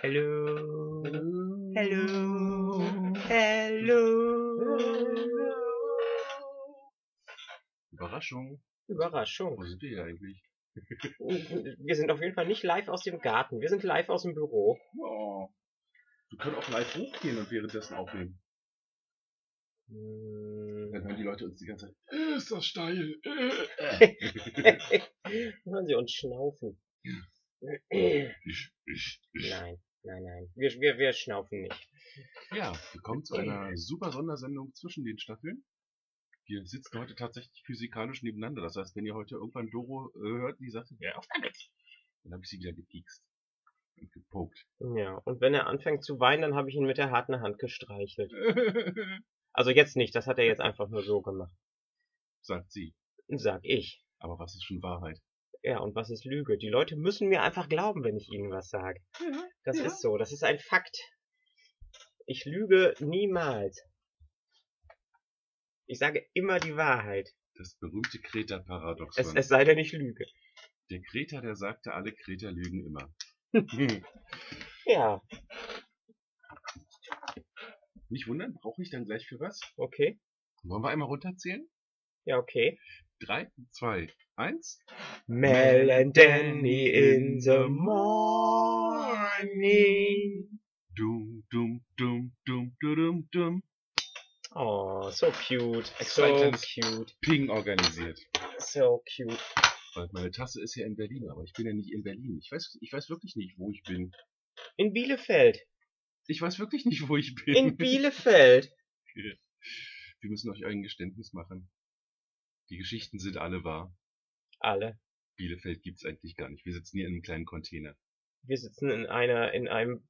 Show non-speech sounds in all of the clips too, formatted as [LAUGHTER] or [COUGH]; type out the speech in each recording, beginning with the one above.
Hello. Hello. Hello. Überraschung. Überraschung. Wo sind wir hier eigentlich? Wir sind auf jeden Fall nicht live aus dem Garten. Wir sind live aus dem Büro. Oh. Wir können auch live hochgehen und währenddessen aufnehmen. Hm. Dann hören die Leute uns die ganze Zeit. "Äh, Ist das steil? [LAUGHS] Hören Sie uns schnaufen. Ich, ich, ich. Nein, nein, nein. Wir, wir, wir schnaufen nicht. Ja, willkommen zu einer super Sondersendung zwischen den Staffeln. Wir sitzen heute tatsächlich physikalisch nebeneinander. Das heißt, wenn ihr heute irgendwann Doro äh, hört, die sagt, wer auf damit? Dann habe ich sie wieder gepiekst und gepokt. Ja, und wenn er anfängt zu weinen, dann habe ich ihn mit der harten Hand gestreichelt. [LAUGHS] Also jetzt nicht, das hat er jetzt einfach nur so gemacht. sagt sie. Sag ich. Aber was ist schon Wahrheit? Ja, und was ist Lüge? Die Leute müssen mir einfach glauben, wenn ich ihnen was sage. Das Ja. ist so, das ist ein Fakt. Ich lüge niemals. Ich sage immer die Wahrheit. Das berühmte Kreta-Paradoxon. Es, es sei denn, ich lüge. Der Kreter, der sagte, alle Kreter lügen immer. [LAUGHS] Ja, Nicht wundern, brauche ich dann gleich für was? okay. Wollen wir einmal runterzählen? Ja, okay. Drei, zwei, eins. Mel and Danny in the morning. Dum, dum, dum, dum, dum, dum. Oh, so cute. Extra ein So cute. Ping organisiert. So cute. Weil meine Tasse ist ja in Berlin, aber ich bin ja nicht in Berlin. Ich weiß, ich weiß wirklich nicht, wo ich bin. In Bielefeld. Ich weiß wirklich nicht, wo ich bin. In [LAUGHS] Bielefeld. Wir müssen euch ein Geständnis machen. Die Geschichten sind alle wahr. Alle. Bielefeld gibt's eigentlich gar nicht. Wir sitzen hier in einem kleinen Container. Wir sitzen in einer, in einem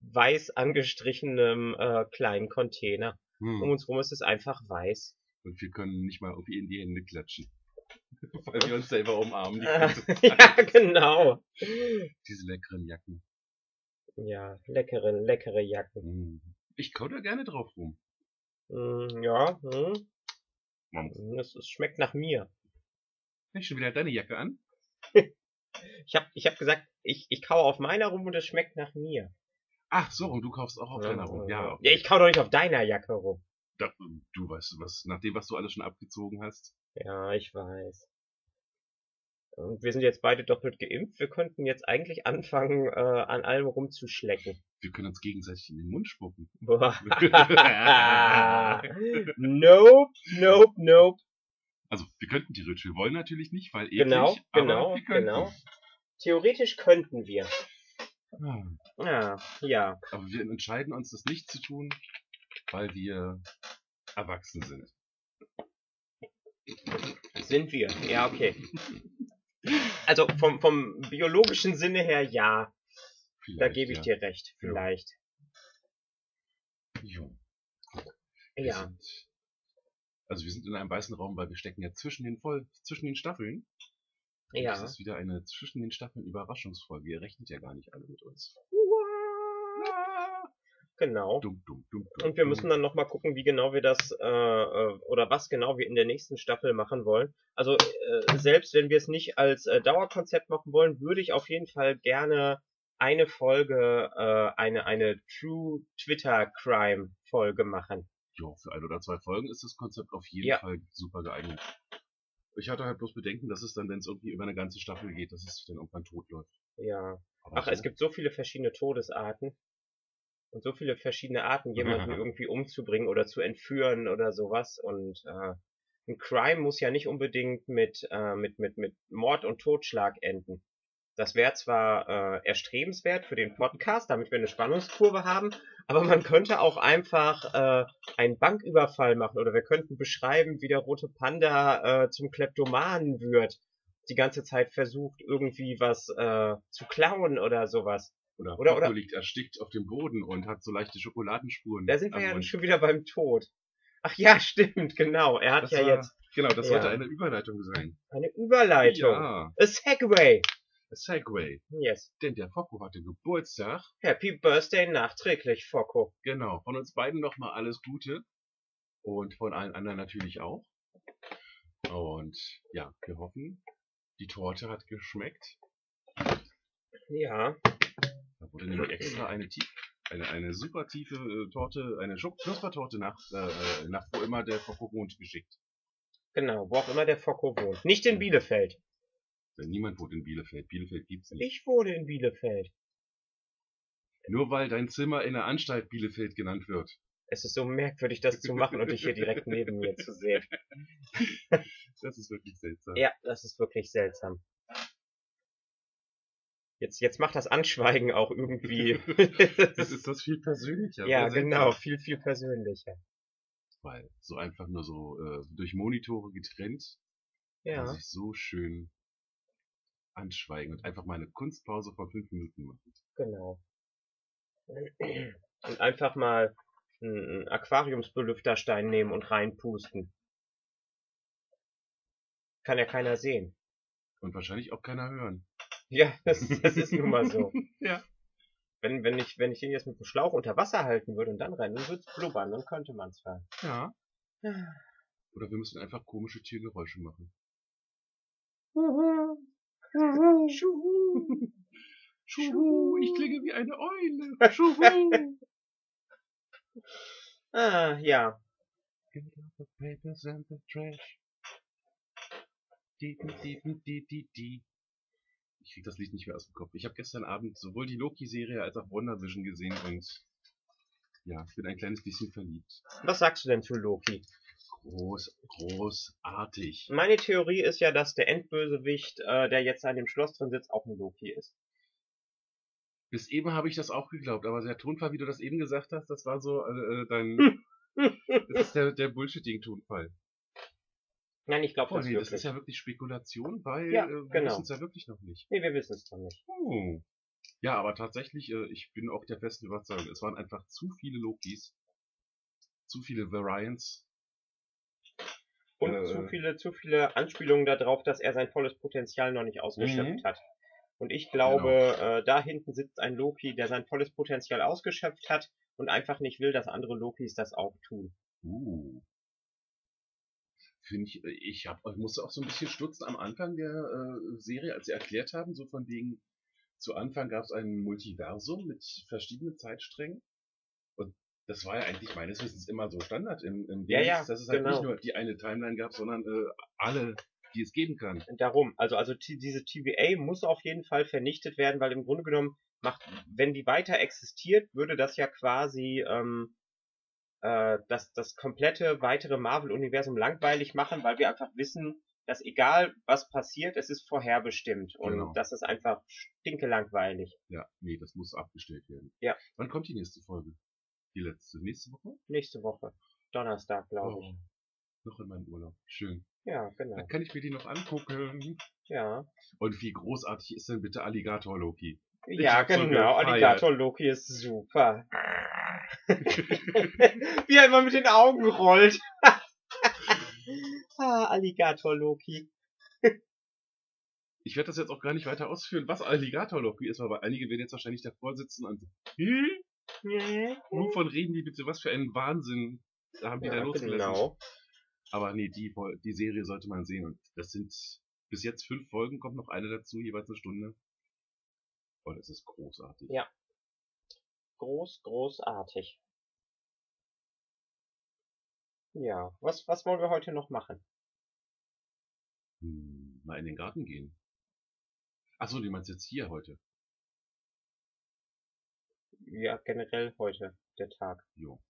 weiß angestrichenen äh, kleinen Container. Hm. Um uns rum ist es einfach weiß. Und wir können nicht mal irgendwie in die Hände klatschen. [LAUGHS] Weil wir uns selber umarmen. Äh, [LAUGHS] ja, genau. Diese leckeren Jacken. Ja, leckere, leckere Jacken. Hm. Ich kau da gerne drauf rum. Mm, ja, hm, Hm. Es, es schmeckt nach mir. Hast schon wieder deine Jacke an? [LAUGHS] Ich hab, ich hab gesagt, ich, ich kaue auf meiner rum und es schmeckt nach mir. Ach so, und du kaufst auch auf deiner rum. Ja, ja, ich kau doch nicht auf deiner Jacke rum. Da, du weißt was, nach dem, was du alles schon abgezogen hast. Ja, ich weiß. Und wir sind jetzt beide doppelt geimpft. Wir könnten jetzt eigentlich anfangen, äh, an allem rumzuschlecken. Wir können uns gegenseitig in den Mund spucken. [LAUGHS] Boah. [LAUGHS] nope, nope, nope. Also, wir könnten theoretisch, wir wollen natürlich nicht, weil eklig, Genau, aber genau, wir könnten. genau. Theoretisch könnten wir. Ah, Ja, ja. Aber wir entscheiden uns, das nicht zu tun, weil wir erwachsen sind. Sind wir. Ja, okay. Also vom, vom biologischen Sinne her ja. Vielleicht, Da gebe ich ja. dir recht. Vielleicht. Jo. Wir Ja. Sind, also wir sind in einem weißen Raum, weil wir stecken ja zwischen den voll, zwischen den Staffeln. Und Ja. Das ist wieder eine zwischen den Staffeln Überraschungsfolge. Ihr rechnet ja gar nicht alle mit uns. Genau. Dumm, dumm, dumm, Und wir müssen dann nochmal gucken, wie genau wir das, äh, äh, oder was genau wir in der nächsten Staffel machen wollen. Also äh, selbst wenn wir es nicht als äh, Dauerkonzept machen wollen, würde ich auf jeden Fall gerne eine Folge, äh, eine, eine True Twitter Crime Folge machen. Jo, für ein oder zwei Folgen ist das Konzept auf jeden Ja. Fall super geeignet. Ich hatte halt bloß Bedenken, dass es dann, wenn es irgendwie über eine ganze Staffel geht, dass es dann irgendwann tot läuft. Ja. Aber Ach, so, es gibt so viele verschiedene Todesarten. Und so viele verschiedene Arten, jemanden irgendwie umzubringen oder zu entführen oder sowas. Und äh, ein Crime muss ja nicht unbedingt mit, äh, mit, mit, mit Mord und Totschlag enden. Das wäre zwar äh, erstrebenswert für den Podcast, damit wir eine Spannungskurve haben, aber man könnte auch einfach äh, einen Banküberfall machen oder wir könnten beschreiben, wie der rote Panda äh, zum Kleptomanen wird, die ganze Zeit versucht, irgendwie was äh, zu klauen oder sowas. Oder, oder- Coco oder- liegt erstickt auf dem Boden und hat so leichte Schokoladenspuren. Da sind wir ja Mund. schon wieder beim Tod. Ach ja, [LAUGHS] stimmt, genau. Er hat Das ja war- jetzt Genau, das Ja. sollte eine Überleitung sein. eine Überleitung. Ja, A Segway. Segway. Yes. Denn der Fokko hatte Geburtstag. Happy Birthday nachträglich, Focko. Genau. Von uns beiden nochmal alles Gute. Und von allen anderen natürlich auch. Und ja, wir hoffen, die Torte hat geschmeckt. Ja. Da wurde nämlich extra eine, tief, eine, eine super tiefe äh, Torte, eine Knuspertorte nach, äh, nach wo immer der Focko wohnt geschickt. Genau, wo auch immer der Focko wohnt. Nicht in Bielefeld. Denn niemand wohnt in Bielefeld. Bielefeld gibt's nicht. Ich wohne in Bielefeld. Nur weil dein Zimmer in der Anstalt Bielefeld genannt wird. Es ist so merkwürdig, das zu machen und dich hier direkt neben mir zu sehen. [LAUGHS] Das ist wirklich seltsam. Ja, das ist wirklich seltsam. Jetzt, jetzt macht das Anschweigen auch irgendwie. [LAUGHS] das ist das viel persönlicher. Ja, genau, viel, viel persönlicher. Weil so einfach nur so äh, durch Monitore getrennt, ja. sich so schön anschweigen und einfach mal eine Kunstpause von fünf Minuten machen. Genau. [CLEARS THROAT] Und einfach mal einen Aquariumsbelüfterstein nehmen und reinpusten. Kann ja keiner sehen. Und wahrscheinlich auch keiner hören. Ja, das, das ist nun mal so. [LAUGHS] ja. Wenn, wenn ich, wenn ich den jetzt mit dem Schlauch unter Wasser halten würde und dann rennen, dann würde es blubbern, dann könnte man es hören. Ja. Oder wir müssen einfach komische Tiergeräusche machen. Schuhu. Schuhu, ich klinge wie eine Eule. Schuhu. [LAUGHS] ah, ja. Get the papers and the trash. Die, die, die, die, die, die. Ich krieg das Lied nicht mehr aus dem Kopf. Ich habe gestern Abend sowohl die Loki-Serie als auch WandaVision gesehen und ja, bin ein kleines bisschen verliebt. Was sagst du denn zu Loki? Groß, großartig. Meine Theorie ist ja, dass der Endbösewicht, äh, der jetzt an dem Schloss drin sitzt, auch ein Loki ist. Bis eben habe ich das auch geglaubt, aber der Tonfall, wie du das eben gesagt hast, das war so äh, äh dein. [LAUGHS] das ist der, der Bullshitting-Tonfall. Nein, ich glaube oh, das nee, wirklich. das ist ja wirklich Spekulation, weil Ja, äh, wir genau. wissen es ja wirklich noch nicht. Nee, wir wissen es doch nicht. Oh. Ja, aber tatsächlich, äh, ich bin auch der festen Überzeugung, es waren einfach zu viele Lokis, zu viele Variants. Und Äh, zu viele, zu viele Anspielungen darauf, dass er sein volles Potenzial noch nicht ausgeschöpft Mhm. hat. Und ich glaube, äh, da hinten sitzt ein Loki, der sein volles Potenzial ausgeschöpft hat und einfach nicht will, dass andere Lokis das auch tun. Uh. Finde ich, äh, ich, hab, ich musste auch so ein bisschen stutzen am Anfang der äh, Serie, als sie erklärt haben, so von wegen, zu Anfang gab es ein Multiversum mit verschiedenen Zeitsträngen. Und das war ja eigentlich meines Wissens immer so Standard im, im Ja, Dings, ja, dass es halt genau. nicht nur die eine Timeline gab, sondern äh, alle, die es geben kann. Darum, also, also diese TVA muss auf jeden Fall vernichtet werden, weil im Grunde genommen macht, wenn die weiter existiert, würde das ja quasi ähm, äh, das, das komplette weitere Marvel-Universum langweilig machen, weil wir einfach wissen, dass egal was passiert, es ist vorherbestimmt und Genau. das ist einfach stinke langweilig. Ja, nee, das muss abgestellt werden. Ja. Wann kommt die nächste Folge? Die letzte. Nächste Woche? Nächste Woche. Donnerstag, glaube ich. Oh, noch in meinem Urlaub. Schön. Ja, genau. Dann kann ich mir die noch angucken. Ja. Und wie großartig ist denn bitte Alligator Loki? Ich Ja, genau. Alligator Loki ist super. [LAUGHS] Wie er immer mit den Augen rollt. [LAUGHS] ah, Alligator Loki. Ich werde das jetzt auch gar nicht weiter ausführen, was Alligator Loki ist, aber einige werden jetzt wahrscheinlich davor sitzen und wovon reden die bitte? Was für einen Wahnsinn da haben die da Ja, losgelassen. genau. Aber nee, die, die Serie sollte man sehen und das sind bis jetzt fünf Folgen, kommt noch eine dazu, jeweils eine Stunde. Und es ist großartig. Ja. Groß, großartig. Ja, was, was wollen wir heute noch machen? Hm, mal in den Garten gehen. Ach so, du meinst jetzt hier heute? Ja, generell heute, der Tag. Jo.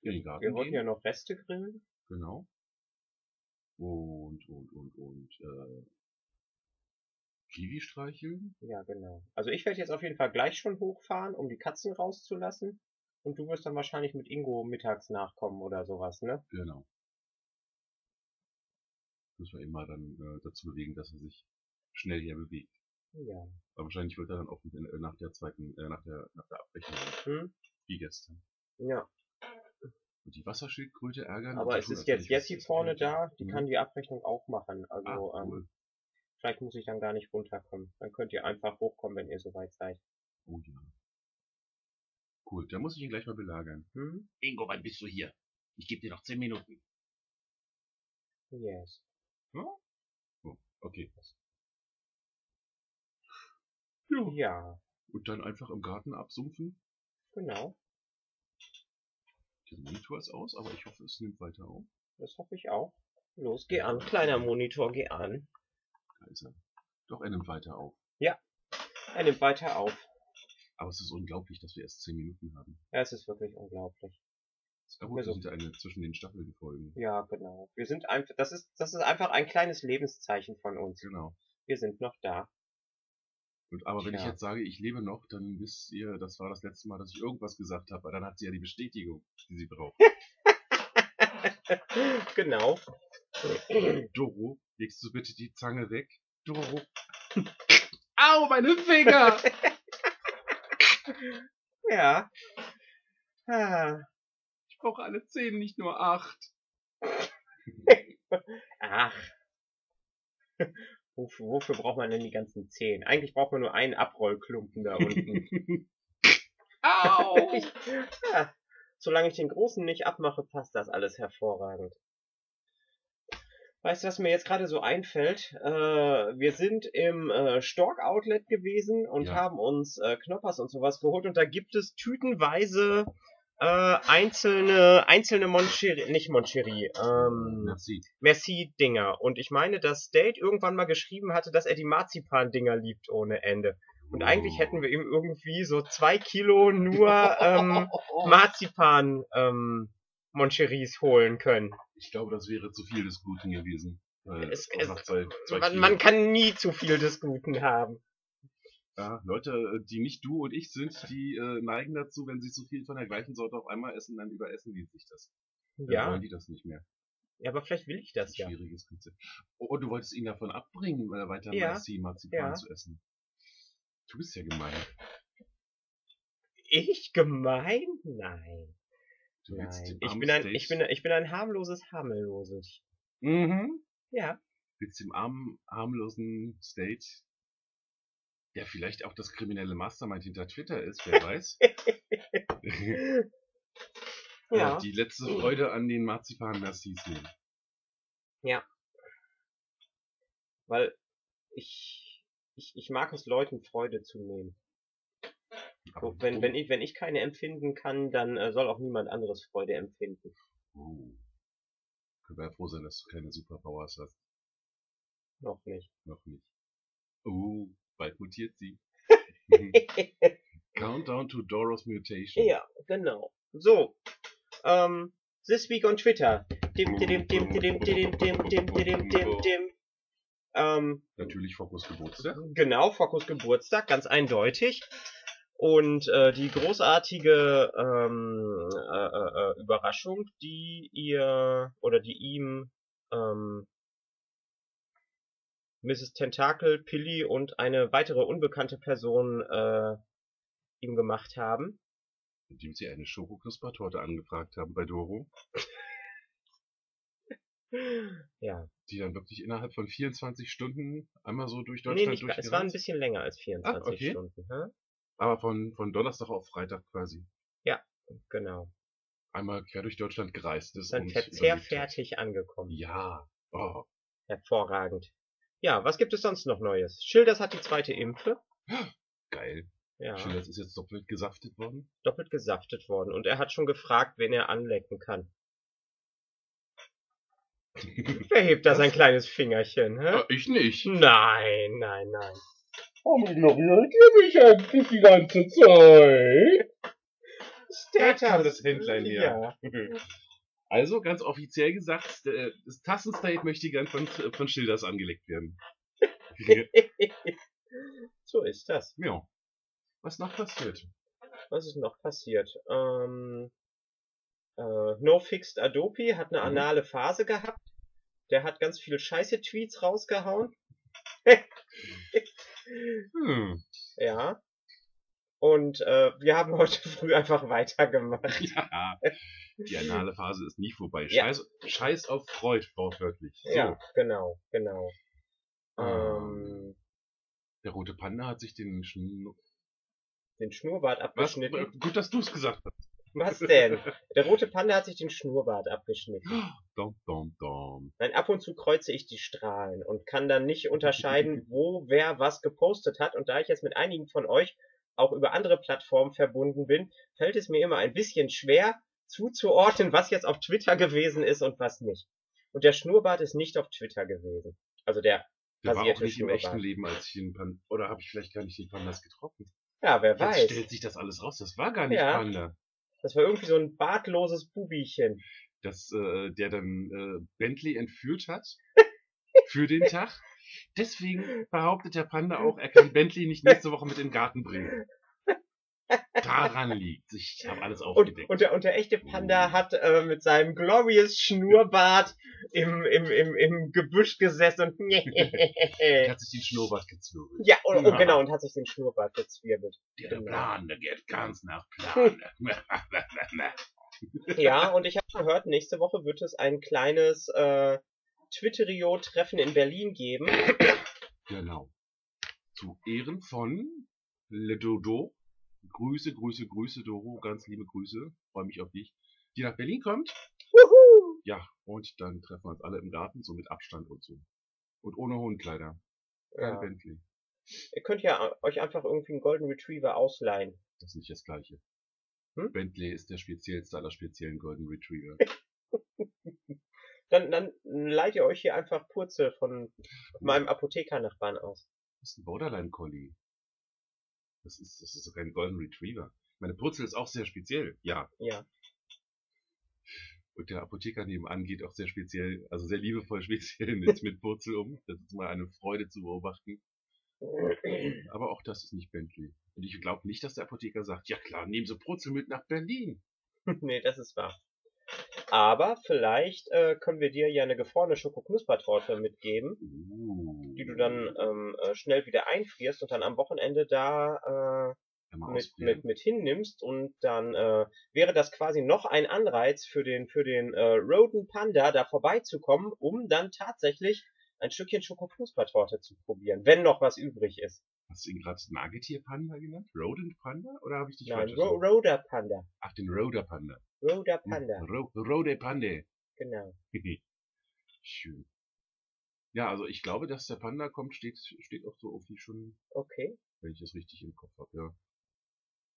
In den Garten Wir wollten ja noch Reste grillen. Genau. Und, und, und, und, äh, Kiwi streicheln? Ja, genau. Also ich werde jetzt auf jeden Fall gleich schon hochfahren, um die Katzen rauszulassen. Und du wirst dann wahrscheinlich mit Ingo mittags nachkommen oder sowas, ne? Genau. Müssen wir immer dann äh, dazu bewegen, dass er sich schnell hier bewegt. Ja. Aber wahrscheinlich wird er dann auch äh, nach der zweiten, äh, nach der, nach der Abrechnung, Hm? wie gestern. Ja. Und die Wasserschildkröte ärgern. Aber es ist jetzt Jessie vorne da, die Mhm. kann die Abrechnung auch machen. Also Ah, ähm, cool. Vielleicht muss ich dann gar nicht runterkommen. Dann könnt ihr einfach hochkommen, wenn ihr soweit seid. Oh ja. Cool, da muss ich ihn gleich mal belagern. Hm? Ingo, wann bist du hier? Ich gebe dir noch 10 Minuten. Yes. Oh, okay. Ja. Und dann einfach im Garten absumpfen. Genau. Der Monitor ist aus, aber ich hoffe, es nimmt weiter auf. Das hoffe ich auch. Los, geh an, kleiner Monitor, geh an. Da ist er. Doch, er nimmt weiter auf. Er nimmt weiter auf. Aber es ist unglaublich, dass wir erst 10 Minuten haben. Ja, es ist wirklich unglaublich. Aber gut, wir sind eine zwischen den Staffeln Folgen. Ja, genau. Wir sind einfach, das ist, das ist einfach ein kleines Lebenszeichen von uns. Genau. Wir sind noch da. Und aber wenn ich Tja. jetzt sage, ich lebe noch, dann wisst ihr, das war das letzte Mal, dass ich irgendwas gesagt habe, weil dann hat sie ja die Bestätigung, die sie braucht. [LAUGHS] genau. Doro, legst du bitte die Zange weg? Doro. [LAUGHS] Au, meine Finger! [LAUGHS] Ja. Ah. Ich brauche alle zehn, nicht nur acht. [LAUGHS] Ach. Wofür, wofür braucht man denn die ganzen zehn? Eigentlich braucht man nur einen Abrollklumpen da unten. Au! ja. Solange ich den großen nicht abmache, passt das alles hervorragend. Weißt du, was mir jetzt gerade so einfällt? Äh, wir sind im äh, Stork Outlet gewesen und Ja. haben uns äh, Knoppers und sowas geholt und da gibt es tütenweise äh, einzelne einzelne Moncherie, nicht Moncherie, ähm, Merci. Merci-Dinger. Und ich meine, dass State irgendwann mal geschrieben hatte, dass er die Marzipan-Dinger liebt ohne Ende. Und eigentlich hätten wir ihm irgendwie so zwei Kilo nur ähm, [LAUGHS] Marzipan ähm, Moncheries holen können. Ich glaube, das wäre zu viel des Guten gewesen. Es- es- zwei, zwei Man, man kann nie zu viel des Guten haben. ja, Leute, die nicht du und ich sind, die äh, neigen dazu, wenn sie zu viel von der gleichen Sorte auf einmal essen, dann überessen die sich das. Dann Ja, wollen die das nicht mehr. ja, aber vielleicht will ich das ja. Schwieriges Konzept. Oh, du wolltest ihn davon abbringen, äh, weiter Ja. Merci Marzipan Ja. zu essen. Du bist ja gemein. Ich gemein? Nein. Du willst Nein. dem Ich bin, ein, ich, bin, ich bin ein harmloses Harmloses. Mhm. Ja. willst dem armen, harmlosen State, der vielleicht auch das kriminelle Mastermind hinter Twitter ist, wer weiß, [LAUGHS] Ja. die letzte Freude an den Marzipan-Nassis nehmen. Weil ich, ich, ich mag es Leuten Freude zu nehmen. Aber wenn, wenn, ich, wenn ich keine empfinden kann, dann äh, soll auch niemand anderes Freude empfinden. Oh. Können wir ja froh sein, dass du keine Superpowers hast. Noch nicht. Noch nicht. Oh, bald mutiert sie. Countdown to Doros Mutation. ja, genau. So. Ähm, this week on Twitter. Dim, dim, dim, dim, dim, dim, dim, dim, dim, dim, dim. Ähm, Natürlich Fokus Geburtstag. genau, Fokus Geburtstag, ganz eindeutig. Und äh, die großartige ähm, äh, äh, äh, Überraschung, die ihr oder die ihm ähm, Mrs. Tentakel, Pilly und eine weitere unbekannte Person äh, ihm gemacht haben. Indem sie eine Schokoknuspertorte angefragt haben bei Doro, [LAUGHS] Ja, die dann wirklich innerhalb von 24 Stunden einmal so durch nee, Deutschland nicht, ga- es war ein durchgerannt bisschen länger als 24 Ah, okay. Stunden. Hä? Aber von, von Donnerstag auf Freitag quasi. Genau. Einmal quer durch Deutschland gereist ist. Dann und verzehr überlebt hat. fertig angekommen. Ja. Oh. Hervorragend. Ja, was gibt es sonst noch Neues? Schilders hat die zweite Impfe. [GASPS] Geil. Ja, Schön, ist jetzt doppelt gesaftet worden. doppelt gesaftet worden. Und er hat schon gefragt, wen er anlecken kann. [LAUGHS] Wer hebt da sein kleines Fingerchen, hä? Ja, ich nicht. Nein, nein, nein. Warum ignoriert ihr mich eigentlich die ganze Zeit? Kam das Händlein her. Ja. [LAUGHS] Also, ganz offiziell gesagt, äh, das Tassenstate möchte gern von, von Schilders angelegt werden. [LAUGHS] so ist das. ja. Was noch passiert? Was ist noch passiert? Ähm, äh, No Fixed Adobe hat eine Mhm. anale Phase gehabt. Der hat ganz viel scheiße Tweets rausgehauen. Hm. Ja. Und äh, wir haben heute [LAUGHS] früh einfach weitergemacht. Ja. Die anale Phase ist nie vorbei. Ja. Scheiß, Scheiß auf Freud, wortwörtlich. So. Ja, genau, genau. Ähm, Der rote Panda hat sich den Schnu den Schnurrbart Was? abgeschnitten. Gut, dass du es gesagt hast. Was denn? Der rote Panda hat sich den Schnurrbart abgeschnitten. Dom, dom, dom. Nein, ab und zu kreuze ich die Strahlen und kann dann nicht unterscheiden, [LAUGHS] wo wer was gepostet hat. Und da ich jetzt mit einigen von euch auch über andere Plattformen verbunden bin, fällt es mir immer ein bisschen schwer zuzuordnen, was jetzt auf Twitter gewesen ist und was nicht. Und der Schnurrbart ist nicht auf Twitter gewesen. Also der Der war auch nicht im echten Leben, als ich den Panda, oder habe ich vielleicht gar nicht den Pandas getroffen? Ja, wer Jetzt weiß. stellt sich das alles raus, das war gar nicht Ja. Panda. Das war irgendwie so ein bartloses Bubischen. Das, äh, der dann äh, Bentley entführt hat [LAUGHS] für den Tag. Deswegen behauptet der Panda auch, er kann Bentley nicht nächste Woche mit in den Garten bringen. Daran liegt. Ich habe alles Und, aufgedeckt. und, der, und der echte Panda hat äh, mit seinem glorious Schnurrbart im, im, im, im Gebüsch gesessen und [LAUGHS] hat sich den Schnurrbart gezwirbelt. ja, und, und genau, und hat sich den Schnurrbart gezwirbelt. Der Genau. Plan, der geht ganz nach [LAUGHS] Plan. Ja, [LAUGHS] und ich habe gehört, nächste Woche wird es ein kleines äh, Twitterio-Treffen in Berlin geben. genau. Zu Ehren von Le Dodo. Grüße, Grüße, Grüße, Doro. Ganz liebe Grüße. Freue mich auf dich. Die nach Berlin kommt. Wuhu! Ja, und dann treffen wir uns alle im Garten, so mit Abstand und so. Und ohne. Kein Ja. Bentley. Ihr könnt ja euch einfach irgendwie einen Golden Retriever ausleihen. Das ist nicht das gleiche. Hm? Bentley ist der speziellste aller speziellen Golden Retriever. [LAUGHS] Dann, dann leiht ihr euch hier einfach Purzel von meinem Apothekernachbarn aus. Das ist ein Borderline Collie. Das ist, das ist doch kein Golden Retriever. Meine Purzel ist auch sehr speziell, ja. Ja. Und der Apotheker nebenan geht auch sehr speziell, also sehr liebevoll [LAUGHS] speziell mit, mit Purzel um. Das ist mal eine Freude zu beobachten. Aber auch das ist nicht Bentley. Und ich glaube nicht, dass der Apotheker sagt, ja klar, nehmen Sie Purzel mit nach Berlin. [LAUGHS] nee, das ist wahr. Aber vielleicht äh, können wir dir ja eine gefrorene Schokoknuspertorte mitgeben, Uh, die du dann ähm, äh, schnell wieder einfrierst und dann am Wochenende da äh, mit, mit, mit hinnimmst und dann äh, wäre das quasi noch ein Anreiz für den für den äh, Rodent Panda da vorbeizukommen, um dann tatsächlich ein Stückchen Schokoknuspertorte zu probieren, wenn noch was übrig ist. Hast du ihn gerade Nagetier-Panda genannt? Rodent Panda? Oder habe ich dich Nein, falsch Ro? Roder Panda. Ach, den Roder Panda. Roder Panda, Ro Rode Pande. genau. [LAUGHS] Schön. Ja, also ich glaube, dass der Panda kommt, steht, steht auch so irgendwie schon, Okay. wenn ich das richtig im Kopf habe, ja.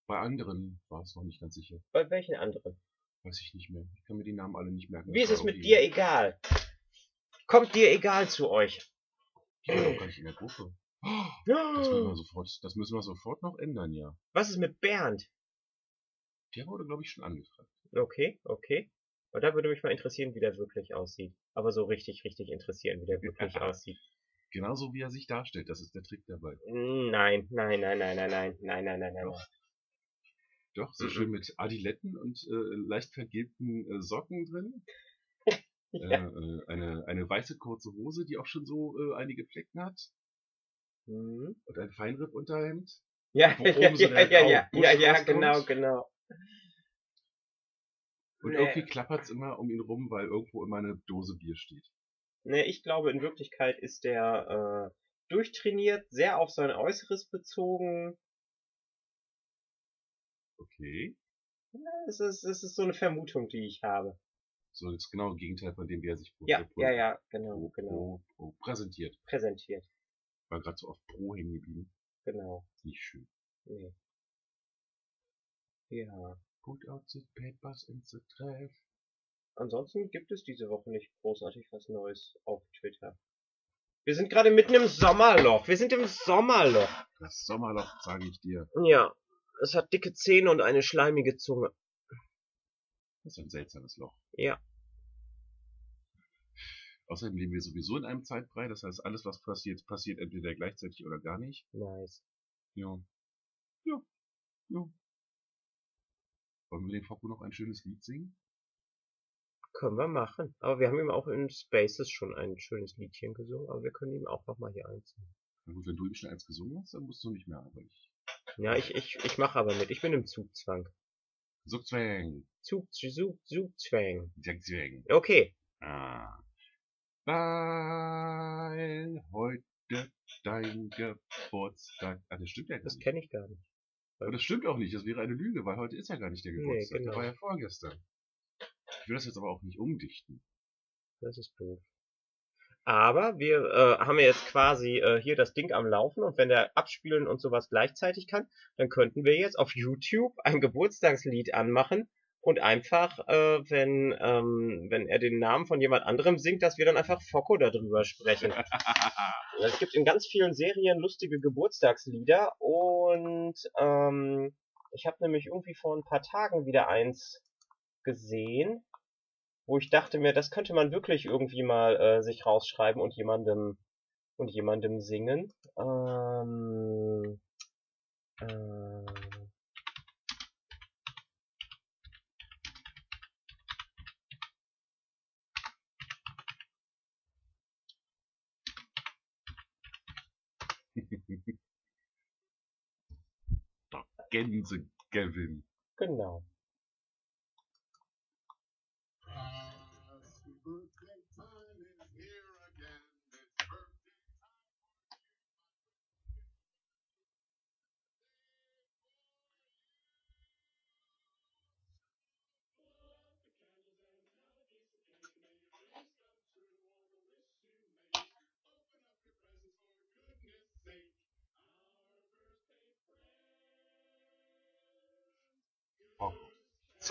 Bei anderen war es noch nicht ganz sicher. Bei welchen anderen? Weiß ich nicht mehr. Ich kann mir die Namen alle nicht merken. Wie ist es mit irgendwie- dir egal? Kommt dir egal zu euch? Die war doch gar nicht in der Gruppe. Das müssen wir [GASPS] sofort, das müssen wir sofort noch ändern, ja. Was ist mit Bernd? Der wurde, glaube ich, schon angefragt. Okay, okay. Und da würde mich mal interessieren, wie der wirklich aussieht. Aber so richtig, richtig interessieren, wie der wirklich aussieht. Genauso wie er sich darstellt, das ist der Trick dabei. Nein, nein, nein, nein, nein, nein, nein, nein, nein, nein. Doch. Doch, so Mhm. schön mit Adiletten und äh, leicht vergilbten äh, Socken drin. Ja. Äh, äh, eine, eine weiße kurze Hose, die auch schon so äh, einige Flecken hat. Mhm. Und ein Feinripp-Unterhemd. Ja, ja, so ja, ja, ja, ja, ja, genau, genau. Und Nee. irgendwie klappert's immer um ihn rum, weil irgendwo immer eine Dose Bier steht. Nee, ich glaube, in Wirklichkeit ist der äh, durchtrainiert, sehr auf sein Äußeres bezogen. Okay. Es ist, es ist so eine Vermutung, die ich habe. So das genaue Gegenteil von dem, wie er sich pro- Ja, pro- ja, ja, genau, pro- genau. pro- präsentiert. Präsentiert. War gerade so auf Pro hängen geblieben. Genau. Ist nicht schön. Nee. Ja. Out the papers in the trash. Ansonsten gibt es diese Woche nicht großartig was Neues auf Twitter. Wir sind gerade mitten im Sommerloch. Wir sind im Sommerloch. Das Sommerloch, sage ich dir. Ja. Es hat dicke Zähne und eine schleimige Zunge. Das ist ein seltsames Loch. Ja. Außerdem leben wir sowieso in einem Zeitbrei, das heißt, alles, was passiert, passiert entweder gleichzeitig oder gar nicht. Nice. Ja. Ja. Ja. Wollen wir dem Fokko noch ein schönes Lied singen? Können wir machen. Aber wir haben ihm auch in Spaces schon ein schönes Liedchen gesungen, aber wir können ihm auch nochmal hier einsingen. Na gut, wenn du ihm schon eins gesungen hast, dann musst du nicht mehr, aber ich. Ja, ich, ich, ich mache aber mit. Ich bin im Zugzwang. Zugzwang. Zug, Zug, Zugzwang. Zugzwang. Okay. Ah. Weil heute dein Geburtstag. Ah, das stimmt ja gar Das nicht. kenne ich gar nicht. Aber das stimmt auch nicht. Das wäre eine Lüge, weil heute ist ja gar nicht der Nee, Geburtstag. genau. Der war ja vorgestern. Ich will das jetzt aber auch nicht umdichten. Das ist doof. Aber wir äh, haben ja jetzt quasi äh, hier das Ding am Laufen und wenn der abspielen und sowas gleichzeitig kann, dann könnten wir jetzt auf YouTube ein Geburtstagslied anmachen und einfach, äh, wenn, ähm, wenn er den Namen von jemand anderem singt, dass wir dann einfach Focko darüber sprechen. [LAUGHS] es gibt in ganz vielen Serien lustige Geburtstagslieder und ähm, ich habe nämlich irgendwie vor ein paar Tagen wieder eins gesehen, wo ich dachte mir, das könnte man wirklich irgendwie mal äh, sich rausschreiben und jemandem und jemandem singen. Ähm, äh, Gänse Gavin. Genau.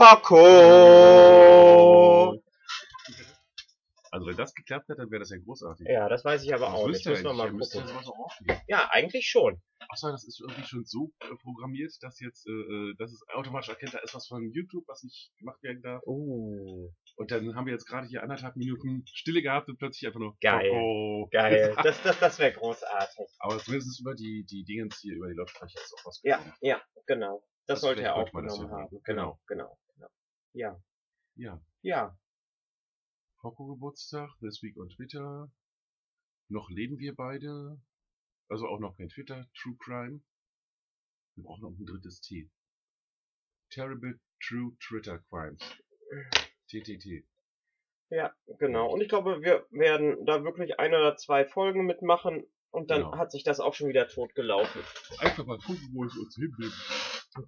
Focko! Also wenn das geklappt hat, dann wäre das ja großartig. Ja, das weiß ich aber Das auch nicht. Müssen wir mal gucken. auch. Ja, eigentlich schon. Achso, das ist irgendwie schon so äh, programmiert, dass jetzt, äh, äh, dass es automatisch erkennt, da ist was von YouTube, was nicht gemacht werden darf. Uh, Und dann haben wir jetzt gerade hier anderthalb Minuten Stille gehabt und plötzlich einfach nur Geil. Koko. geil. [LAUGHS] Das, das, das wäre großartig. Aber zumindest über die, die Dingens hier, über die Lautsprecher ist auch was Ja, gekommen. ja, genau. Das Also sollte er das aufgenommen ja haben. Genau, genau, genau. Ja, Ja. ja. Koko Geburtstag, This Week on Twitter. Noch leben wir beide. Also auch noch kein Twitter, True Crime. Wir brauchen noch ein drittes T. Terrible True Twitter Crimes. TTT. Ja, genau. Und ich glaube, wir werden da wirklich eine oder zwei Folgen mitmachen und dann Genau. hat sich das auch schon wieder totgelaufen. Einfach mal gucken, wo es uns hinbringt.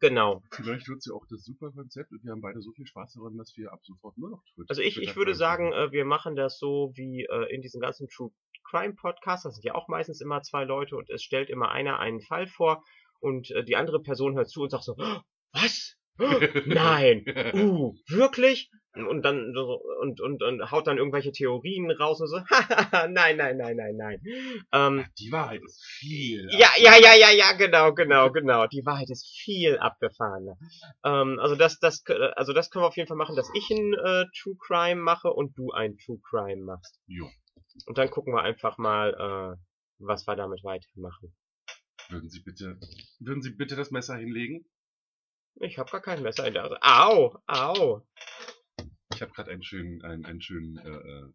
Genau. Vielleicht wird es ja auch das super Konzept und wir haben beide so viel Spaß daran, dass wir ab sofort nur noch Twitter Also ich, ich würde sagen, äh, wir machen das so wie äh, in diesen ganzen True Crime Podcasts. Das sind ja auch meistens immer zwei Leute und es stellt immer einer einen Fall vor und äh, die andere Person hört zu und sagt so, "Oh, was? [LAUGHS] Nein. [LAUGHS] Uh, wirklich? Und dann und, und, und haut dann irgendwelche Theorien raus und so, [LAUGHS] nein, nein, nein, nein, nein. Ähm, Die Wahrheit ist viel. ja, ja, ja, ja, ja, genau, genau, genau. Die Wahrheit ist viel abgefahrener. Ähm, also das, das, also das können wir auf jeden Fall machen, dass ich ein äh, True Crime mache und du ein True Crime machst. Jo. Und dann gucken wir einfach mal, äh, was wir damit weitermachen. Würden Sie bitte, würden Sie bitte das Messer hinlegen? Ich habe gar kein Messer in der Hose. Au, au. Ich habe gerade einen schönen, einen, einen schönen, äh, äh,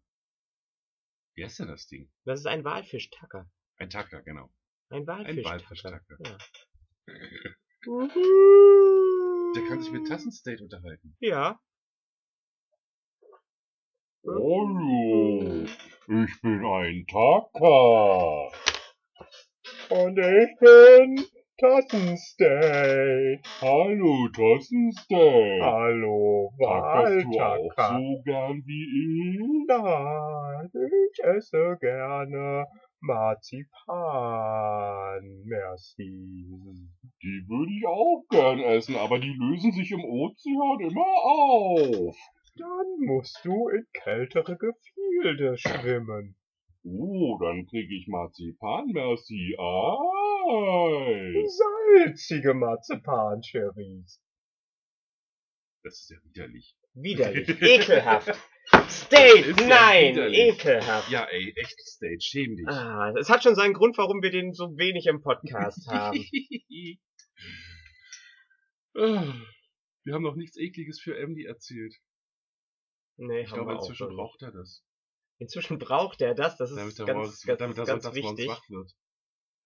wie heißt denn das Ding? Das ist ein Walfischtacker. Ein Tacker, genau. Ein Ein Walfischtacker. Walfischtacker. Ja. [LAUGHS] Der kann sich mit Tassenstate unterhalten. Ja. Hallo, ich bin ein Tacker. Und ich bin Tassenstate. Hallo, Tassenstate. Hallo, Tackerst du auch so gern wie ich? Nein, ich esse gerne Marzipan. Merci. Die würde ich auch gern essen, aber die lösen sich im Ozean immer auf. Dann musst du in kältere Gefilde schwimmen. Oh, dann krieg ich Marzipan, merci. Eis. Salzige Marzipan-Cherries. Das ist ja widerlich. Widerlich. [LAUGHS] Ekelhaft. Ja nein, widerlich. ekelhaft. Ja, ey, echt State, schäm dich. Ah, es hat schon seinen Grund, warum wir den so wenig im Podcast haben. [LAUGHS] Ah, wir haben noch nichts Ekliges für Emily erzählt. Nee, Ich haben glaube, wir inzwischen braucht er das. Inzwischen [LAUGHS] braucht er das, das ist Damit ganz, morgens, ganz, damit ganz sonntags morgens wichtig. wach wird.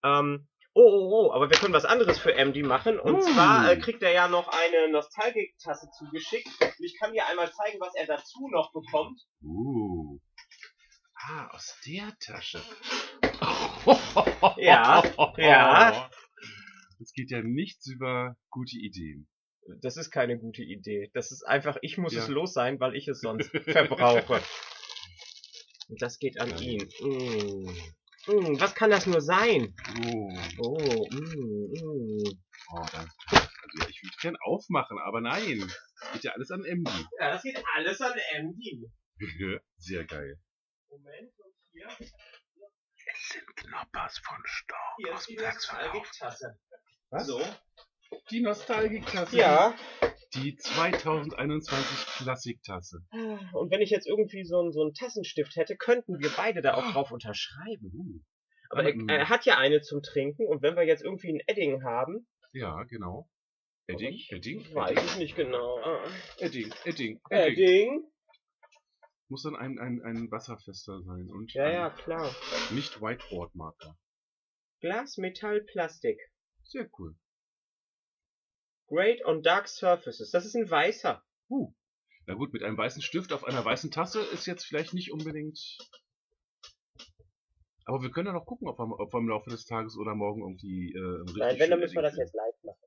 Ähm, oh, oh, oh, aber wir können was anderes für MD machen. Und Uh. zwar äh, kriegt er ja noch eine Nostalgik-Tasse zugeschickt. Und ich kann dir einmal zeigen, was er dazu noch bekommt. Uh. Ah, aus der Tasche. Ja, [LAUGHS] ja. Es geht ja nichts über gute Ideen. Das ist keine gute Idee. Das ist einfach, ich muss Ja. es los sein, weil ich es sonst [LAUGHS] verbrauche. Und das geht an Ja. ihn. Mm. Mm, was kann das nur sein? Oh, Oh, mm, mm. oh dann, also ich würde gern aufmachen, aber nein. Geht ja alles an MD. Ja, das geht alles an MD. Sehr geil. Moment, und hier, Es sind Knoppers von Stork hier ist die Nostalgik-Tasse. Was? So. Die Nostalgik-Tasse. Ja. Die 2021 Klassik-Tasse. Und wenn ich jetzt irgendwie so einen, so einen Tassenstift hätte, könnten wir beide da auch drauf unterschreiben. Uh, Aber er, er hat ja eine zum Trinken und wenn wir jetzt irgendwie ein Edding haben, ja, genau. Edding, ich Edding, weiß Edding, ich nicht genau. Ah. Edding, Edding, Edding. Edding? Muss dann ein, ein, ein wasserfester sein und Ja, ja, klar. nicht Whiteboard-Marker. Glas, Metall, Plastik. Sehr cool. Great on dark surfaces. Das ist ein weißer. Uh. Na gut, mit einem weißen Stift auf einer weißen Tasse ist jetzt vielleicht nicht unbedingt. Aber wir können ja noch gucken, ob wir, ob wir im Laufe des Tages oder morgen irgendwie äh, richtig Nein, wenn, dann müssen wir das jetzt live machen.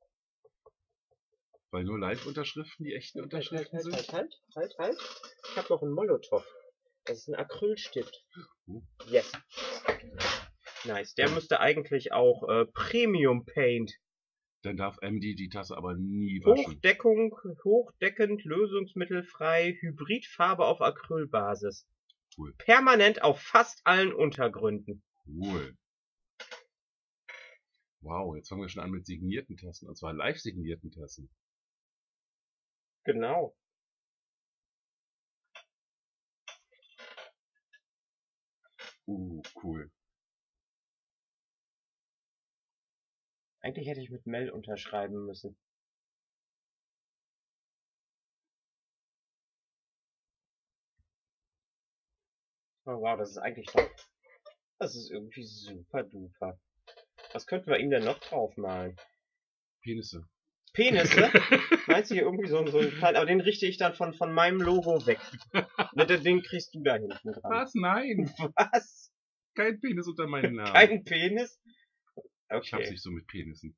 Weil nur Live-Unterschriften die echten Halt, halt, Unterschriften halt, sind. halt, halt, halt, halt. Ich habe noch einen Molotow. Das ist ein Acrylstift. Uh. Yes. Nice. Der müsste eigentlich auch äh, Premium Paint. Dann darf MD die Tasse aber nie waschen. Hochdeckung, hochdeckend, lösungsmittelfrei, Hybridfarbe auf Acrylbasis. Cool. Permanent auf fast allen Untergründen. Cool. Wow, jetzt fangen wir schon an mit signierten Tassen, und zwar live signierten Tassen. Genau. Uh, cool. Eigentlich hätte ich mit Mel unterschreiben müssen. Oh wow, das ist eigentlich doch. Das ist irgendwie super duper. Was könnten wir ihm denn noch draufmalen? Penisse. Penisse? [LAUGHS] Meinst du hier irgendwie so, ein- so ein kleinen, aber den richte ich dann von, von meinem Logo weg. Den den kriegst du da hinten dran. Was? Nein! [LAUGHS] Was? Kein Penis unter meinem [LAUGHS] Namen. Kein Penis? Ich hab's Okay. nicht so mit Penissen.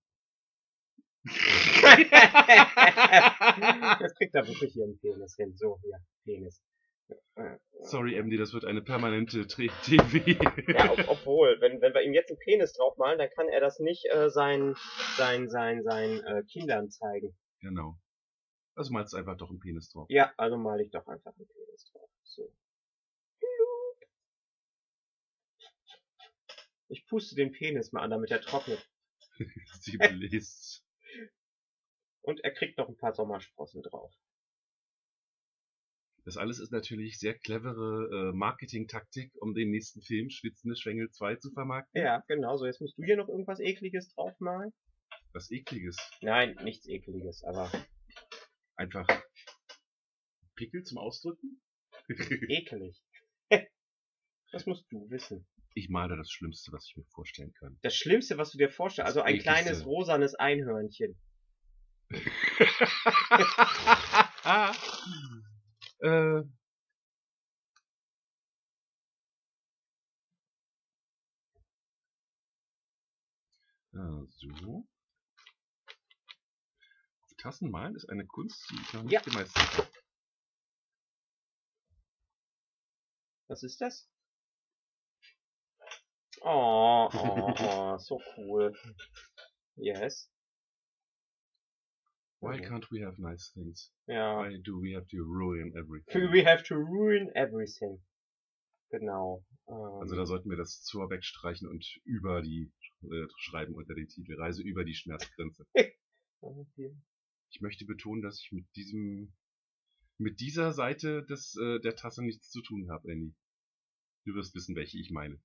Jetzt kriegt er wirklich hier einen Penis hin. So, hier, Penis. Sorry, MD, das wird eine permanente Tre- TV. Ja, ob, obwohl, wenn, wenn wir ihm jetzt einen Penis draufmalen, dann kann er das nicht äh, seinen sein, sein, sein, äh, Kindern zeigen. genau. Also malst du einfach doch einen Penis drauf. Ja, also male ich doch einfach einen Penis drauf. So. Ich puste den Penis mal an, damit er trocknet. [LAUGHS] Sie bläst. Und er kriegt noch ein paar Sommersprossen drauf. Das alles ist natürlich sehr clevere äh, Marketing-Taktik, um den nächsten Film Schwitzende Schwengel 2 zu vermarkten. Ja, genau so. Jetzt musst du hier noch irgendwas Ekliges draufmalen. Was ekliges. Nein, nichts Ekliges, aber Einfach Pickel zum Ausdrücken. [LAUGHS] ekelig. [LAUGHS] das musst du wissen. Ich male das Schlimmste, was ich mir vorstellen kann. Das Schlimmste, was du dir vorstellst, also ein kleines rosanes Einhörnchen. [LAUGHS] äh, Ah, so. Auf Tassen malen ist eine Kunst, die ich noch nicht Ja. gemeistert habe. Was ist das? Oh, oh, oh, so cool. Yes. Why Mhm. can't we have nice things? Ja. Why do we have to ruin everything? We have to ruin everything. Genau. Also Ähm, da sollten wir das zur wegstreichen und über die äh, schreiben unter den Titel Reise über die Schmerzgrenze. [LAUGHS] okay. Ich möchte betonen, dass ich mit diesem mit dieser Seite des äh, der Tasse nichts zu tun habe, Annie. Du wirst wissen, welche ich meine.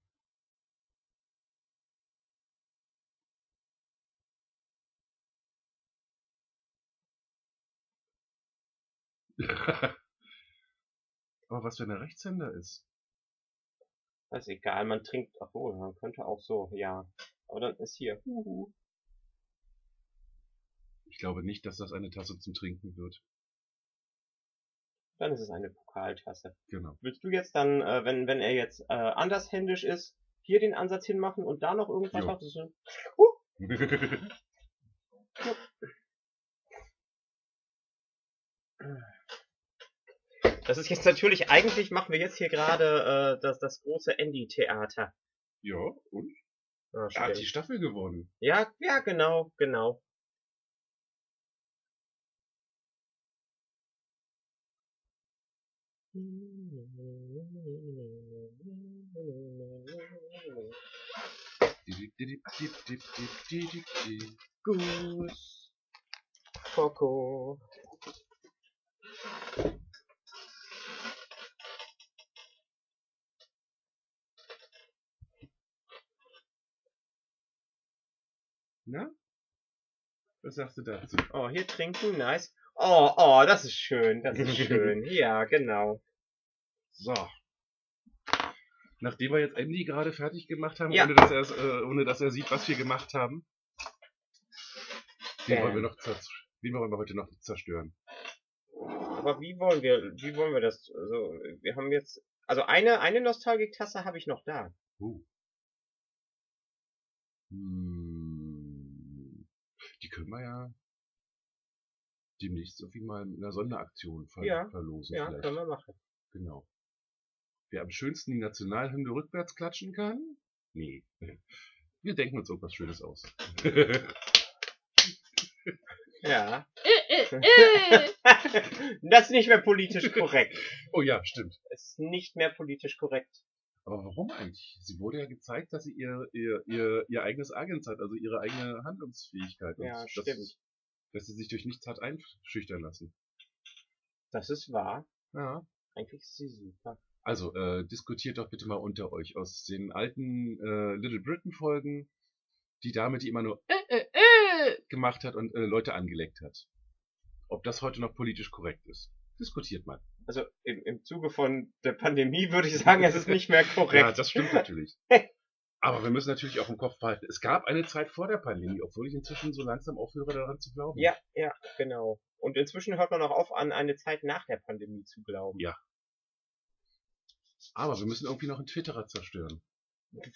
[LAUGHS] Aber was, wenn er Rechtshänder ist? ist egal, man trinkt, obwohl, man könnte auch so, ja. Aber dann ist hier. Huhu. Ich glaube nicht, dass das eine Tasse zum Trinken wird. Dann ist es eine Pokaltasse. Genau. Willst du jetzt dann, äh, wenn, wenn er jetzt äh, andershändisch ist, hier den Ansatz hinmachen und da noch irgendwas? Das ist so- [LAUGHS] Huh, Das ist jetzt natürlich, eigentlich machen wir jetzt hier gerade äh, das, das große Andy-Theater. Ja, und? Ah, Er hat die. Staffel gewonnen. Ja, ja, genau, genau. Dip, dip, Na? Was sagst du dazu? Oh, hier trinken, nice. Oh, oh, das ist schön, das ist schön. [LAUGHS] Ja, genau. So. Nachdem wir jetzt Andy gerade fertig gemacht haben, Ja. ohne, dass er, äh, ohne dass er sieht, was wir gemacht haben. Den wollen wir noch zer- den wollen wir heute noch zerstören. Aber wie wollen wir, wie wollen wir das? Also, wir haben jetzt, also eine, eine Nostalgik-Tasse habe ich noch da. Uh. Hm. Können wir ja demnächst irgendwie mal in einer Sonderaktion ver Ja, verlosen. Ja, vielleicht. können wir machen. Genau. Wer am schönsten die Nationalhymne rückwärts klatschen kann? Nee. [LAUGHS] Wir denken uns irgendwas Schönes aus. [LAUGHS] Ja. Äh, äh, äh. [LAUGHS] das ist nicht mehr politisch korrekt. oh ja, stimmt. Es ist nicht mehr politisch korrekt. Aber warum eigentlich? Sie wurde ja gezeigt, dass sie ihr, ihr, ihr, ihr eigenes Agens hat, also ihre eigene Handlungsfähigkeit. Und Ja, dass, stimmt. Dass sie sich durch nichts hat einschüchtern lassen. Das ist wahr. Ja. Eigentlich ist sie super. Also, äh, diskutiert doch bitte mal unter euch aus den alten äh, Little Britain Folgen, die Dame, die immer nur Äh, äh, äh. gemacht hat und äh, Leute angeleckt hat. Ob das heute noch politisch korrekt ist. Diskutiert mal. Also im, im Zuge von der Pandemie würde ich sagen, es ist nicht mehr [LAUGHS] Ja, korrekt. das stimmt natürlich. Aber wir müssen natürlich auch im Kopf behalten, es gab eine Zeit vor der Pandemie, obwohl ich inzwischen so langsam aufhöre, daran zu glauben. Ja, ja, genau. Und inzwischen hört man auch auf, an eine Zeit nach der Pandemie zu glauben. Ja. Aber wir müssen irgendwie noch einen Twitterer zerstören.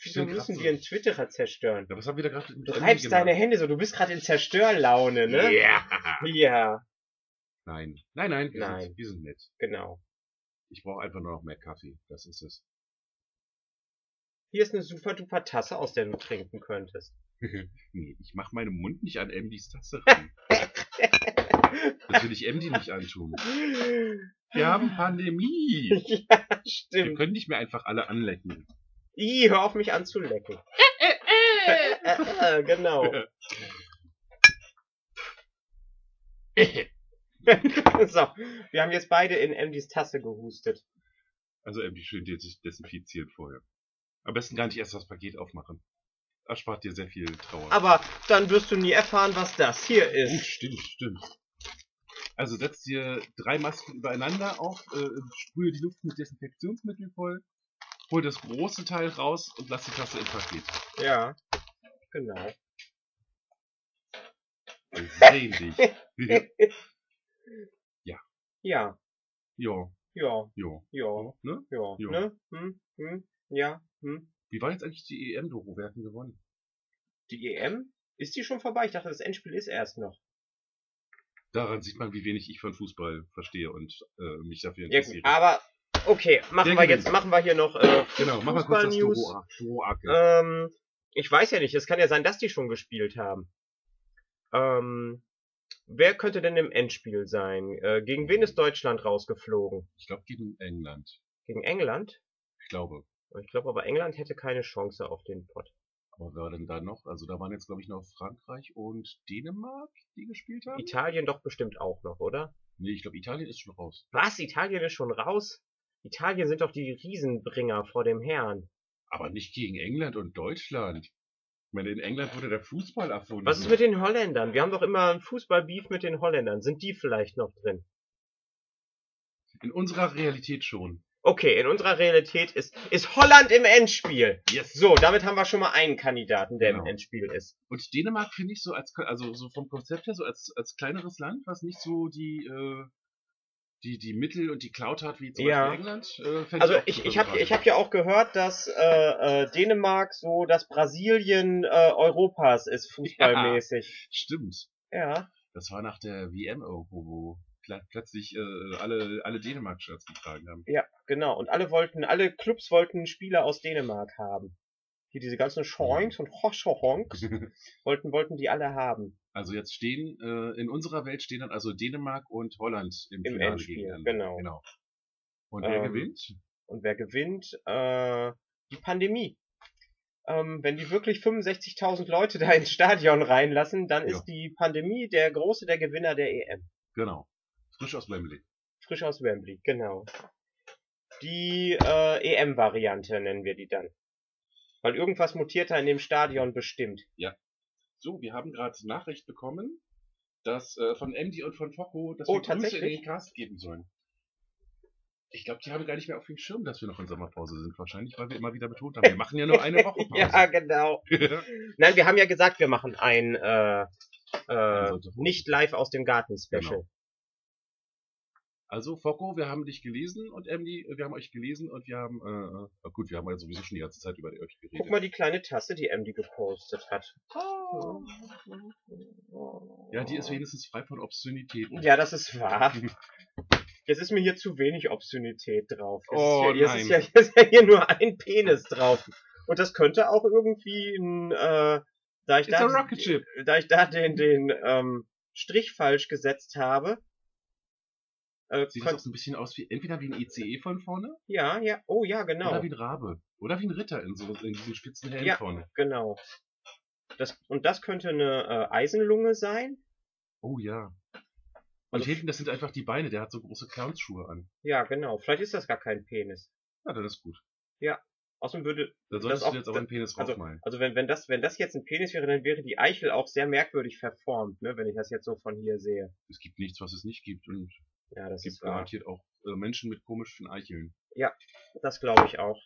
Wieso müssen wir einen Twitterer zerstören? Ja, was haben wir da gerade Du reibst deine Hände so, du bist gerade in Zerstörlaune, ne? Ja. Ja, Nein. Nein, nein, wir, Nein. Sind, wir sind nett. genau. Ich brauche einfach nur noch mehr Kaffee. Das ist es. Hier ist eine super duper Tasse, aus der du trinken könntest. [LAUGHS] [LAUGHS] nee, ich mach meinen Mund nicht an Emdys Tasse ran. [LAUGHS] Das will ich Emdy nicht antun. Wir haben Pandemie. ja, Wir stimmt. können nicht mehr einfach alle anlecken. Ih, hör auf mich anzulecken. Äh, äh. Äh, äh, genau. [LAUGHS] so, wir haben jetzt beide in Emdys Tasse gehustet. Also Emdy schön des- desinfizieren vorher. Am besten gar nicht erst das Paket aufmachen. Erspart dir sehr viel Trauer. Aber dann wirst du nie erfahren, was das hier Oh, ist. stimmt, stimmt. Also setz dir drei Masken übereinander auf, äh, sprühe die Luft mit Desinfektionsmittel voll, hol das große Teil raus und lass die Tasse im Paket. Ja, genau. Wir sehen dich. [LAUGHS] ja, ja, ja, ja. ja, Ne? ja, Ja. ne? Hm, hm, ja, hm. Wie war jetzt eigentlich die EM-Doro? Wer hat denn gewonnen? Die EM? Ist die schon vorbei? Ich dachte, das Endspiel ist erst noch. Daran sieht man, wie wenig ich von Fußball verstehe und äh, mich dafür Ja, interessiere. gut, aber okay, machen Der wir gewinnt. jetzt, machen wir hier noch äh, genau. Doro, Doro Ake. Ähm, ich weiß ja nicht, es kann ja sein, dass die schon gespielt haben. Ähm, wer könnte denn im Endspiel sein? Äh, gegen wen ist Deutschland rausgeflogen? Ich glaube gegen England. Gegen England? Ich glaube. Ich glaube aber, England hätte keine Chance auf den Pott. Aber wer war denn da noch? Also da waren jetzt, glaube ich, noch Frankreich und Dänemark, die gespielt haben. Italien doch bestimmt auch noch, oder? nee, ich glaube, Italien ist schon raus. Was? Italien ist schon raus? Italien sind doch die Riesenbringer vor dem Herrn. Aber nicht gegen England und Deutschland. Meine, in England wurde der Fußball erfunden. Was ist mit den Holländern? Wir haben doch immer ein Fußballbeef mit den Holländern. Sind die vielleicht noch drin? In unserer Realität schon. Okay, in unserer Realität ist, ist Holland im Endspiel. Yes. So, damit haben wir schon mal einen Kandidaten, der Genau. im Endspiel ist. Und Dänemark finde ich so als, also so vom Konzept her, so als, als kleineres Land, was nicht so die, äh, die, die Mittel und die Cloud hat wie zum Ja. Beispiel England. Äh, Also ich, ich habe ich hab ja auch gehört, dass äh, äh, Dänemark so das Brasilien äh, Europas ist, [LAUGHS] fußballmäßig. Stimmt. Ja. Das war nach der WM irgendwo, wo plötzlich äh, alle, alle Dänemark-Shirts getragen haben. Ja, genau. Und alle wollten, alle Clubs wollten Spieler aus Dänemark haben. Hier diese ganzen Schoinks und Hoschonks [LAUGHS] wollten, wollten die alle haben. Also jetzt stehen, äh, in unserer Welt stehen dann also Dänemark und Holland im, Im Finale Endspiel, gegeneinander. genau. genau. Und wer Ähm, gewinnt? Und wer gewinnt? Äh, die Pandemie. Ähm, wenn die wirklich 65.000 Leute [LAUGHS] da ins Stadion reinlassen, dann Ja. ist die Pandemie der große der Gewinner der EM. Genau. Frisch aus Wembley. Frisch aus Wembley, genau. Die äh, EM-Variante nennen wir die dann. Weil irgendwas mutiert da in dem Stadion bestimmt. So, wir haben gerade Nachricht bekommen, dass äh, von Andy und von Focco, dass Oh, wir Grüße in den Cast geben sollen. Ich glaube, die haben gar nicht mehr auf dem Schirm, dass wir noch in Sommerpause sind. Wahrscheinlich, weil wir immer wieder betont haben, wir machen ja nur eine [LAUGHS] Woche Pause. ja, genau. [LAUGHS] Nein, wir haben ja gesagt, wir machen ein äh, äh, nicht live aus dem Garten Special. Genau. Also, Focco, wir haben dich gelesen und Emily, wir haben euch gelesen und wir haben, äh, äh, gut, wir haben ja sowieso schon die ganze Zeit über euch geredet. Guck mal die kleine Tasse, die Emily gepostet hat. Ja, die ist wenigstens frei von Obszönitäten. Ja, das ist wahr. Jetzt ist mir hier zu wenig Obszönität drauf. Jetzt, Oh, ist, hier, jetzt, ist, ja, nein. jetzt ist ja hier nur ein Penis drauf. Und das könnte auch irgendwie ein, äh, da ich It's da, da ich da den, den ähm, Strich falsch gesetzt habe. Äh, Sieht das so ein bisschen aus wie, entweder wie ein ICE von vorne, ja, ja, oh ja, genau. oder wie ein Rabe. Oder wie ein Ritter in so, in diesen spitzen Helm Ja. vorne. Genau. Das, und das könnte eine äh, Eisenlunge sein. Oh ja. Und Also- hinten, das sind einfach die Beine, der hat so große Clownsschuhe an. Ja, genau. Vielleicht ist das gar kein Penis. Ja, das ist gut. Außerdem würde, Dann solltest auch- du jetzt auch einen Penis also- draufmalen. also wenn, wenn das, wenn das jetzt ein Penis wäre, dann wäre die Eichel auch sehr merkwürdig verformt, ne, wenn ich das jetzt so von hier sehe. Es gibt nichts, was es nicht gibt. Und Ja, das es gibt ist wahr. garantiert auch äh, Menschen mit komischen Eicheln. Das glaube ich auch.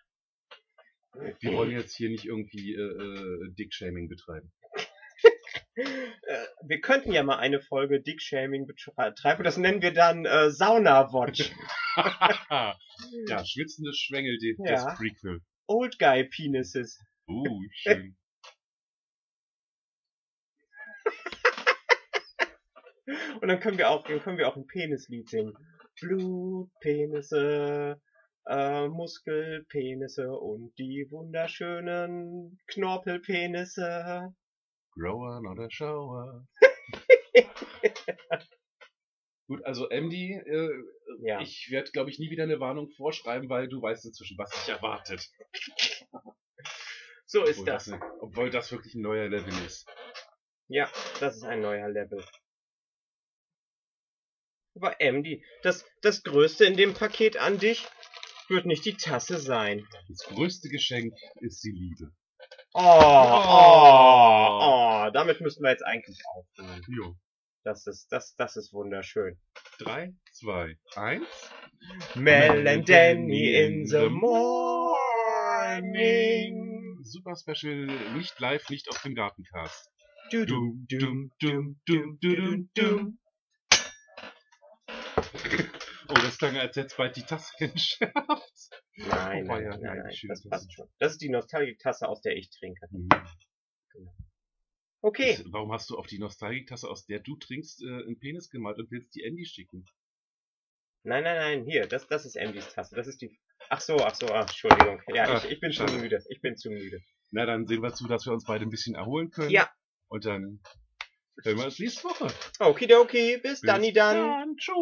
Wir wollen jetzt hier nicht irgendwie äh, äh, Dick-Shaming betreiben. [LAUGHS] Äh, wir könnten ja mal eine Folge Dick-Shaming betreiben. Das nennen wir dann äh, Sauna-Watch. [LAUGHS] ja, schwitzende Schwengel, die, Ja. das Prequel. Old Guy Penises. Uh, schön. Und dann können wir auch, dann können wir auch ein Penislied singen. Blutpenisse, äh, Muskelpenisse und die wunderschönen Knorpelpenisse. Grower, not a shower. [LAUGHS] Gut, also MD, äh, Ja. ich werde, glaube ich, nie wieder eine Warnung vorschreiben, weil du weißt inzwischen, was dich erwartet. So ist Obwohl das. das, obwohl das wirklich ein neuer Level ist. Ja, das ist ein neuer Level. Aber MD, das, das Größte in dem Paket an dich wird nicht die Tasse sein. Das größte Geschenk ist die Liebe. Oh, oh, oh, damit müssten wir jetzt eigentlich aufhören. Jo. Das ist, das, das ist wunderschön. Drei, zwei, eins. Mel and Danny in the morning. Super Special, nicht live, nicht auf dem Gartencast. Du, du, Dum, dum, dum, dum, dum, dum. Oh, das klang, als hätte bald die Tasse [LAUGHS] entschärft. Nein, Oh, nein, ja, nein, nein, nein, das das passt ist- schon. Das ist die Nostalgik-Tasse, aus der ich trinke. Mhm. Okay. Warum hast du auf die Nostalgik-Tasse, aus der du trinkst, äh, einen Penis gemalt und willst die Andy schicken? Nein, nein, nein, hier, das, das ist Andys Tasse. Das ist die. Ach so, ach so, ach, Entschuldigung. Ja, Ach, ich, ich bin schade. zu müde. Ich bin zu müde. Na, dann sehen wir zu, dass wir uns beide ein bisschen erholen können. Ja. Und dann hören wir uns nächste Woche. Okidoki, bis, Bis dann, dann. Dann, tschüss.